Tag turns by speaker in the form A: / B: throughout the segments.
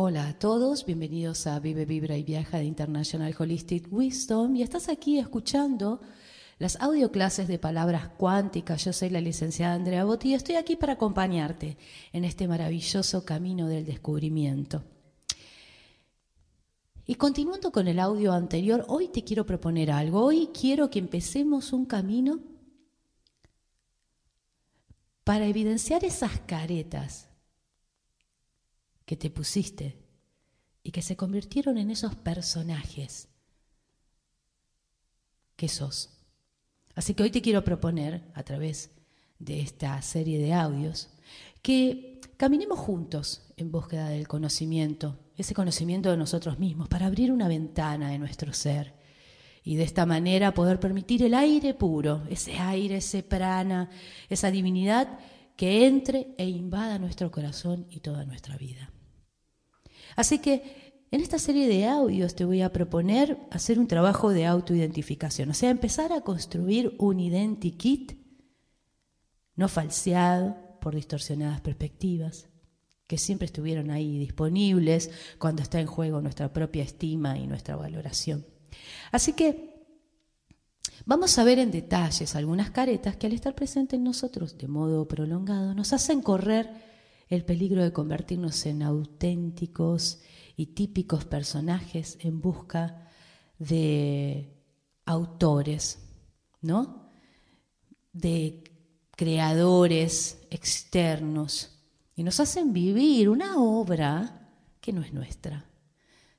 A: Hola a todos, bienvenidos a Vive, Vibra y Viaja de International Holistic Wisdom y estás aquí escuchando las audioclases de palabras cuánticas. Yo soy la licenciada Andrea Botti y estoy aquí para acompañarte en este maravilloso camino del descubrimiento. Y continuando con el audio anterior, hoy te quiero proponer algo. Hoy quiero que empecemos un camino para evidenciar esas caretas que te pusiste y que se convirtieron en esos personajes que sos. Así que hoy te quiero proponer, a través de esta serie de audios, que caminemos juntos en búsqueda del conocimiento, ese conocimiento de nosotros mismos, para abrir una ventana de nuestro ser y de esta manera poder permitir el aire puro, ese aire, ese prana, esa divinidad que entre e invada nuestro corazón y toda nuestra vida. Así que en esta serie de audios te voy a proponer hacer un trabajo de autoidentificación, o sea, empezar a construir un identikit no falseado por distorsionadas perspectivas, que siempre estuvieron ahí disponibles cuando está en juego nuestra propia estima y nuestra valoración. Así que vamos a ver en detalles algunas caretas que al estar presentes en nosotros de modo prolongado nos hacen correr el peligro de convertirnos en auténticos y típicos personajes en busca de autores, ¿no? De creadores externos y nos hacen vivir una obra que no es nuestra,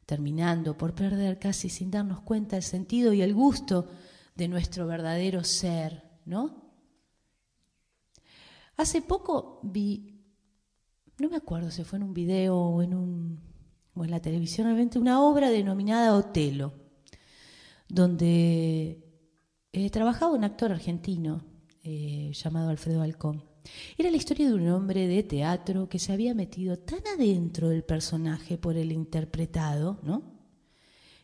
A: terminando por perder casi sin darnos cuenta el sentido y el gusto de nuestro verdadero ser, ¿no? Hace poco vi no me acuerdo si fue en un video o en, un, o en la televisión, realmente una obra denominada Otelo, donde eh, trabajaba un actor argentino eh, llamado Alfredo Alcón. Era la historia de un hombre de teatro que se había metido tan adentro del personaje por el interpretado, ¿no?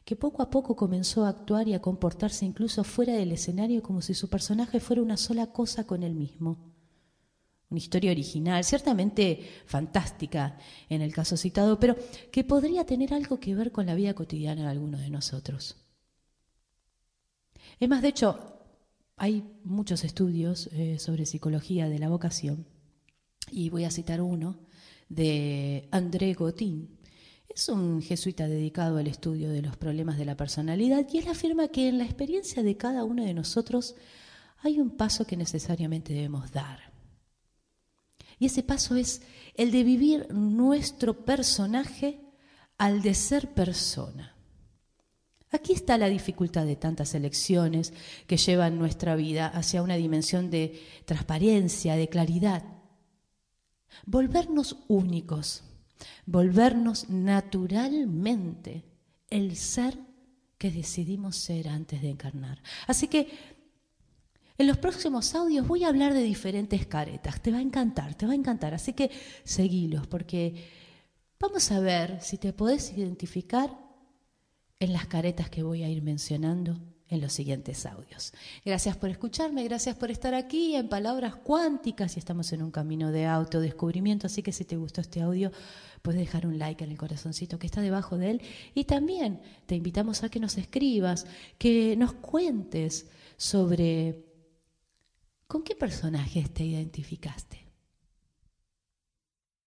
A: que poco a poco comenzó a actuar y a comportarse incluso fuera del escenario como si su personaje fuera una sola cosa con él mismo una historia original, ciertamente fantástica en el caso citado, pero que podría tener algo que ver con la vida cotidiana de algunos de nosotros. Es más, de hecho, hay muchos estudios eh, sobre psicología de la vocación, y voy a citar uno de André Gotin. Es un jesuita dedicado al estudio de los problemas de la personalidad y él afirma que en la experiencia de cada uno de nosotros hay un paso que necesariamente debemos dar. Y ese paso es el de vivir nuestro personaje al de ser persona. Aquí está la dificultad de tantas elecciones que llevan nuestra vida hacia una dimensión de transparencia, de claridad. Volvernos únicos, volvernos naturalmente el ser que decidimos ser antes de encarnar. Así que en los próximos audios voy a hablar de diferentes caretas. Te va a encantar, te va a encantar. Así que seguilos porque vamos a ver si te podés identificar en las caretas que voy a ir mencionando en los siguientes audios. Gracias por escucharme, gracias por estar aquí en Palabras Cuánticas y estamos en un camino de autodescubrimiento, así que si te gustó este audio, puedes dejar un like en el corazoncito que está debajo de él y también te invitamos a que nos escribas, que nos cuentes sobre ¿Con qué personajes te identificaste?